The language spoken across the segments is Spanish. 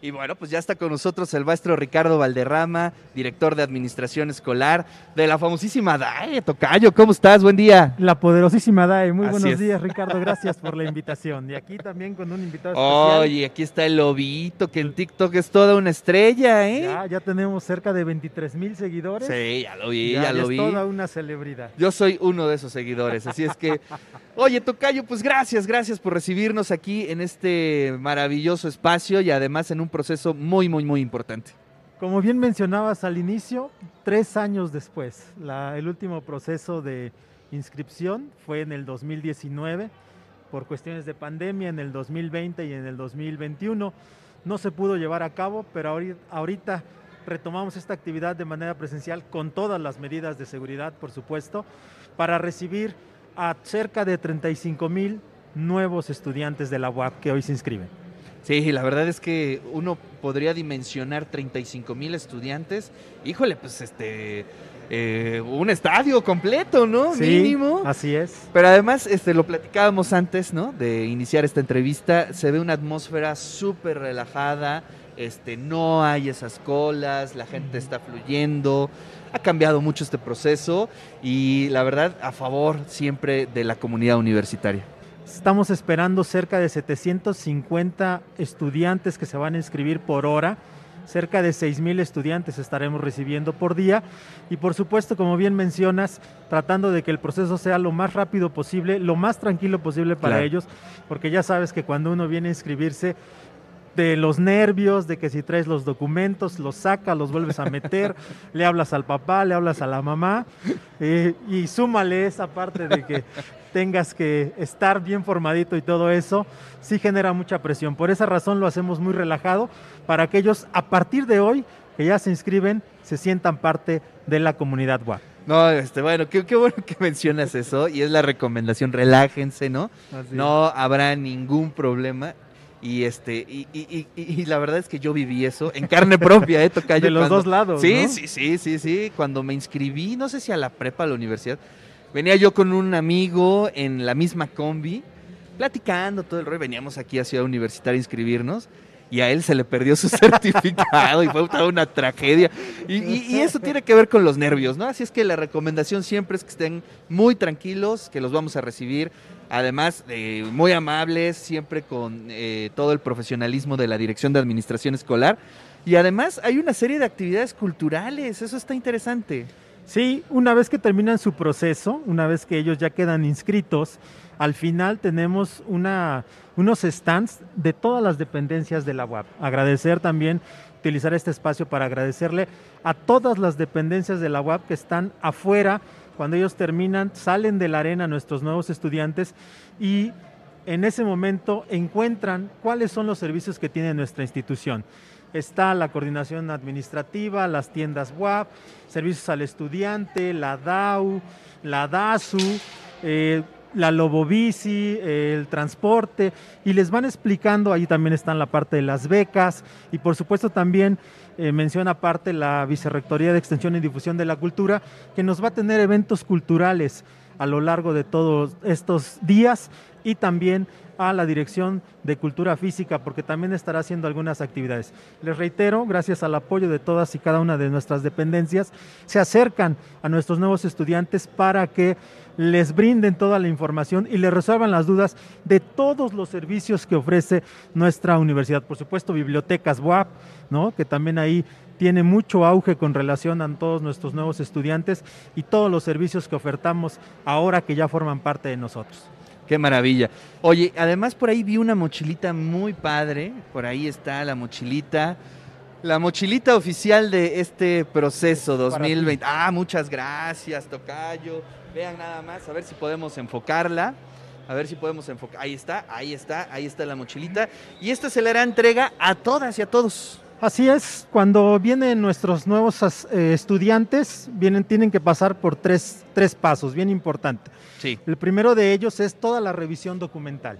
Y bueno, pues ya está con nosotros el maestro Ricardo Valderrama, director de Administración Escolar de la famosísima DAE. Tocayo, ¿cómo estás? Buen día. La poderosísima DAE. Muy Así buenos es. días, Ricardo. Gracias por la invitación. Y aquí también con un invitado especial. Oye, aquí está el lobito, que en TikTok es toda una estrella, ¿eh? Ya, ya tenemos cerca de 23 mil seguidores. Sí, ya lo vi, Ya, ya, ya lo es vi. toda una celebridad. Yo soy uno de esos seguidores, así es que, oye, Tocayo, pues gracias, gracias por recibirnos aquí en este maravilloso espacio y además en un proceso muy, muy, muy importante. Como bien mencionabas al inicio, tres años después, la- el último proceso de inscripción fue en el 2019 por cuestiones de pandemia, en el 2020 y en el 2021. No se pudo llevar a cabo, pero ahori- ahorita retomamos esta actividad de manera presencial con todas las medidas de seguridad, por supuesto, para recibir a cerca de 35 mil nuevos estudiantes de la UAP que hoy se inscriben. Sí, la verdad es que uno podría dimensionar 35 mil estudiantes. Híjole, pues este, eh, un estadio completo, ¿no? Sí, Mínimo. Así es. Pero además, este, lo platicábamos antes, ¿no? De iniciar esta entrevista. Se ve una atmósfera súper relajada. Este, no hay esas colas, la gente está fluyendo. Ha cambiado mucho este proceso y la verdad, a favor siempre de la comunidad universitaria. Estamos esperando cerca de 750 estudiantes que se van a inscribir por hora. Cerca de 6.000 estudiantes estaremos recibiendo por día. Y por supuesto, como bien mencionas, tratando de que el proceso sea lo más rápido posible, lo más tranquilo posible para Claro. ellos, porque ya sabes que cuando uno viene a inscribirse, de los nervios, de que si traes los documentos, los sacas, los vuelves a meter, le hablas al papá, le hablas a la mamá, eh, y súmale esa parte de que tengas que estar bien formadito y todo eso, sí genera mucha presión. Por esa razón lo hacemos muy relajado para que ellos a partir de hoy, que ya se inscriben, se sientan parte de la comunidad WAP. No, este, bueno, qué, qué bueno que mencionas eso y es la recomendación, relájense, ¿no? No habrá ningún problema. Y este, y, y- y- y la verdad es que yo viví eso en carne propia, ¿eh? Tocayo, de los cuando- dos lados. Sí, ¿no? sí, sí, sí, sí. Cuando me inscribí, no sé si a la prepa, a la universidad, venía yo con un amigo en la misma combi, platicando todo el rollo. Veníamos aquí a Ciudad Universitaria a inscribirnos y a él se le perdió su certificado y fue toda una tragedia. Y, y- y eso tiene que ver con los nervios, ¿no? Así es que la recomendación siempre es que estén muy tranquilos, que los vamos a recibir. Además, eh, muy amables, siempre con eh, todo el profesionalismo de la Dirección de Administración Escolar. Y además hay una serie de actividades culturales, eso está interesante. Sí, una vez que terminan su proceso, una vez que ellos ya quedan inscritos, al final tenemos una, unos stands de todas las dependencias de la UAP. Agradecer también, utilizar este espacio para agradecerle a todas las dependencias de la UAP que están afuera. Cuando ellos terminan, salen de la arena nuestros nuevos estudiantes y en ese momento encuentran cuáles son los servicios que tiene nuestra institución. Está la coordinación administrativa, las tiendas WAP, servicios al estudiante, la DAU, la DASU, eh, la Lobobici, el transporte, y les van explicando, ahí también están la parte de las becas, y por supuesto también eh, menciona aparte la Vicerrectoría de Extensión y Difusión de la Cultura, que nos va a tener eventos culturales a lo largo de todos estos días y también a la Dirección de Cultura Física, porque también estará haciendo algunas actividades. Les reitero, gracias al apoyo de todas y cada una de nuestras dependencias, se acercan a nuestros nuevos estudiantes para que les brinden toda la información y les resuelvan las dudas de todos los servicios que ofrece nuestra universidad. Por supuesto, bibliotecas WAP, ¿no? que también ahí tiene mucho auge con relación a todos nuestros nuevos estudiantes y todos los servicios que ofertamos ahora que ya forman parte de nosotros. Qué maravilla. Oye, además por ahí vi una mochilita muy padre. Por ahí está la mochilita. La mochilita oficial de este proceso Para ti. 2020. Ah, muchas gracias, Tocayo. Vean nada más, a ver si podemos enfocarla. A ver si podemos enfocar. Ahí está, ahí está, ahí está la mochilita. Y esta se le hará entrega a todas y a todos. Así es, cuando vienen nuestros nuevos eh, estudiantes, vienen, tienen que pasar por tres, tres pasos, bien importante. Sí. El primero de ellos es toda la revisión documental.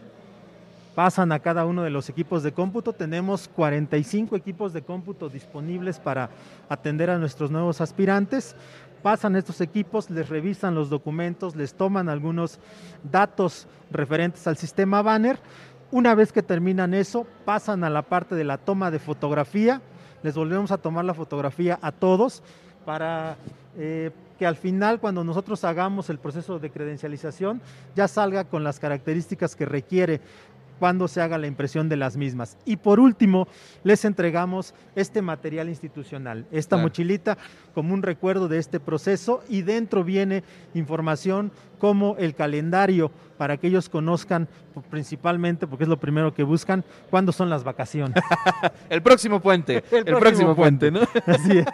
pasan a cada uno de los equipos de cómputo. Tenemos 45 equipos de cómputo disponibles para atender a nuestros nuevos aspirantes. Pasan estos equipos, les revisan los documentos, les toman algunos datos referentes al sistema Banner. Una vez que terminan eso, pasan a la parte de la toma de fotografía. Les volvemos a tomar la fotografía a todos para eh, que al final, cuando nosotros hagamos el proceso de credencialización, ya salga con las características que requiere cuando se haga la impresión de las mismas. Y por último, les entregamos este material institucional, esta Claro. mochilita como un recuerdo de este proceso y dentro viene información como el calendario para que ellos conozcan principalmente, porque es lo primero que buscan, cuándo son las vacaciones. El próximo puente. el, próximo próximo puente, puente. ¿no? Así es.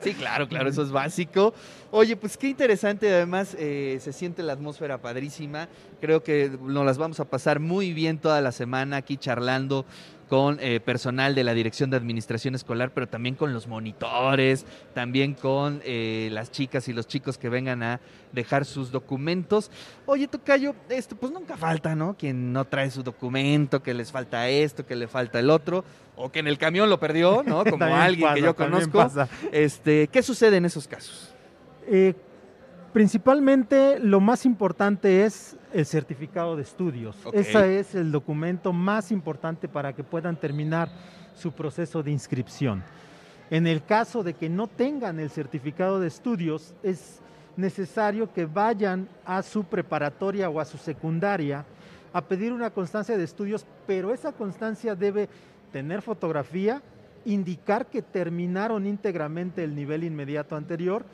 Sí, claro, claro, eso es básico. Oye, pues qué interesante, además eh, se siente la atmósfera padrísima. Creo que nos las vamos a pasar muy bien toda la semana aquí charlando con eh, personal de la Dirección de Administración Escolar, pero también con los monitores, también con eh, las chicas y los chicos que vengan a dejar sus documentos. Oye, Tocayo, esto pues nunca falta, ¿no? Quien no trae su documento, que les falta esto, que le falta el otro, o que en el camión lo perdió, ¿no? Como alguien que yo conozco. pasa. Este, ¿Qué sucede en esos casos? Eh, principalmente lo más importante es el certificado de estudios. Ese es el documento más importante para que puedan terminar su proceso de inscripción. En el caso de que no tengan el certificado de estudios, es necesario que vayan a su preparatoria o a su secundaria a pedir una constancia de estudios, pero esa constancia debe tener fotografía, indicar que terminaron íntegramente el nivel inmediato anterior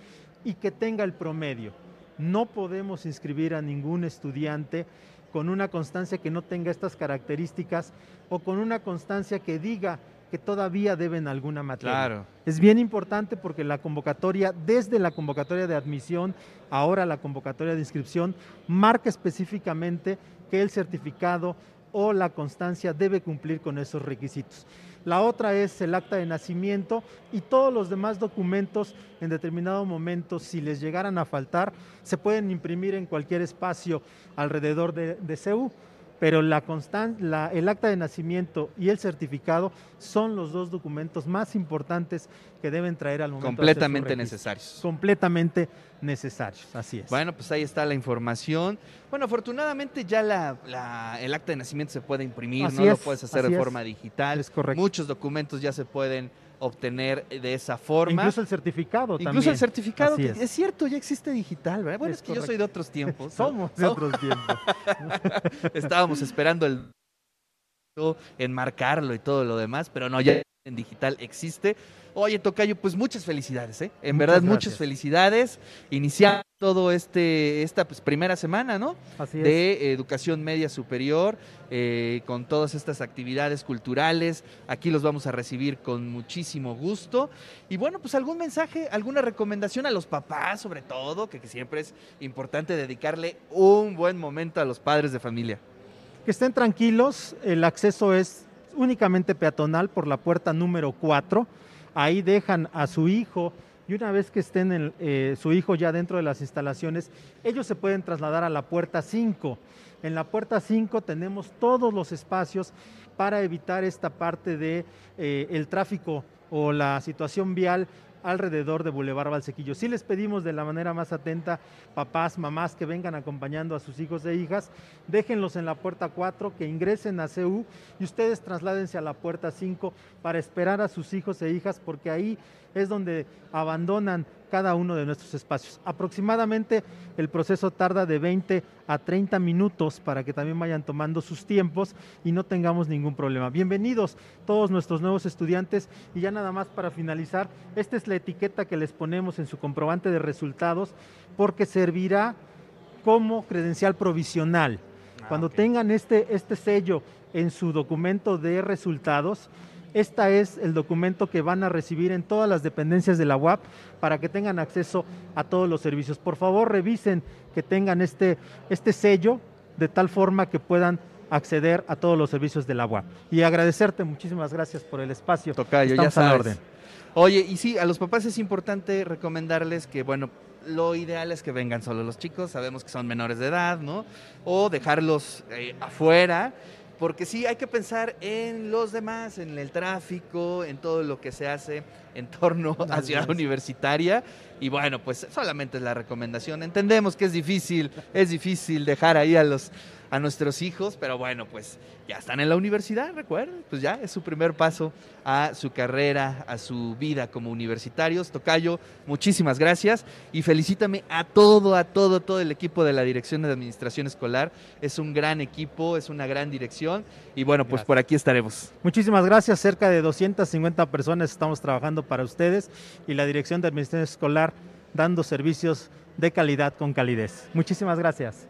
y que tenga el promedio. No podemos inscribir a ningún estudiante con una constancia que no tenga estas características o con una constancia que diga que todavía deben alguna materia. Es bien importante porque la convocatoria, desde la convocatoria de admisión, ahora la convocatoria de inscripción, marca específicamente que el certificado o la constancia debe cumplir con esos requisitos. La otra es el acta de nacimiento y todos los demás documentos en determinado momento, si les llegaran a faltar, se pueden imprimir en cualquier espacio alrededor de, de CEU pero la constan- la- el acta de nacimiento y el certificado son los dos documentos más importantes que deben traer al momento Completamente necesarios. Completamente necesarios, así es. Bueno, pues ahí está la información. Bueno, afortunadamente ya la, la- el acta de nacimiento se puede imprimir, Así no lo es, puedes hacer de es. forma digital. es correcto. Muchos documentos ya se pueden obtener de esa forma. Incluso el certificado Incluso también. el certificado, que es. es. cierto, ya existe digital, ¿verdad? Bueno, es, Es que yo soy de otros tiempos. Somos de otros tiempos. Estábamos esperando el enmarcarlo y todo lo demás, pero no, ya en digital existe. Oye, Tocayo, pues muchas felicidades, ¿eh? En Muchas verdad, muchas felicidades. Iniciando todo este, esta pues, primera semana, ¿no? Así es. de educación media superior, eh, con todas estas actividades culturales. Aquí los vamos a recibir con muchísimo gusto. Y bueno, pues algún mensaje, alguna recomendación a los papás, sobre todo, que, que siempre es importante dedicarle un buen momento a los padres de familia. Que estén tranquilos, el acceso es únicamente peatonal por la puerta número 4. Ahí dejan a su hijo y una vez que estén eh, su hijo ya dentro de las instalaciones, ellos se pueden trasladar a la puerta 5. En la puerta 5 tenemos todos los espacios para evitar esta parte de eh, el tráfico o la situación vial alrededor de Boulevard Valsequillo. Sí les pedimos de la manera más atenta, papás, mamás que vengan acompañando a sus hijos e hijas, déjenlos en la puerta 4, que ingresen a CU y ustedes trasládense a la puerta 5 para esperar a sus hijos e hijas, porque ahí es donde abandonan cada uno de nuestros espacios. Aproximadamente el proceso tarda de 20 a 30 minutos para que también vayan tomando sus tiempos y no tengamos ningún problema. Bienvenidos todos nuestros nuevos estudiantes y ya nada más para finalizar, esta es la etiqueta que les ponemos en su comprobante de resultados porque servirá como credencial provisional. Cuando ok. tengan este, este sello en su documento de resultados, este es el documento que van a recibir en todas las dependencias de la UAP para que tengan acceso a todos los servicios. Por favor, revisen que tengan este, este sello de tal forma que puedan acceder a todos los servicios de la UAP. Y agradecerte, muchísimas gracias por el espacio. Tocayo, ya Estamos a la orden. Oye, y sí, a los papás es importante recomendarles que, bueno, lo ideal es que vengan solo los chicos, sabemos que son menores de edad, ¿no? O dejarlos eh, afuera. Porque sí hay que pensar en los demás, en el tráfico, en todo lo que se hace en torno a Ciudad. Universitaria. Y bueno, pues solamente es la recomendación. Entendemos que es difícil, es difícil dejar ahí a los a nuestros hijos, pero bueno, pues ya están en la universidad, recuerden, pues ya es su primer paso a su carrera, a su vida como universitarios. Tocayo, muchísimas gracias y felicítame a todo, a todo, todo el equipo de la Dirección de Administración Escolar. Es un gran equipo, es una gran dirección y bueno, pues por aquí estaremos. Muchísimas gracias. Cerca de 250 personas estamos trabajando para ustedes y la Dirección de Administración Escolar dando servicios de calidad con calidez. Muchísimas gracias.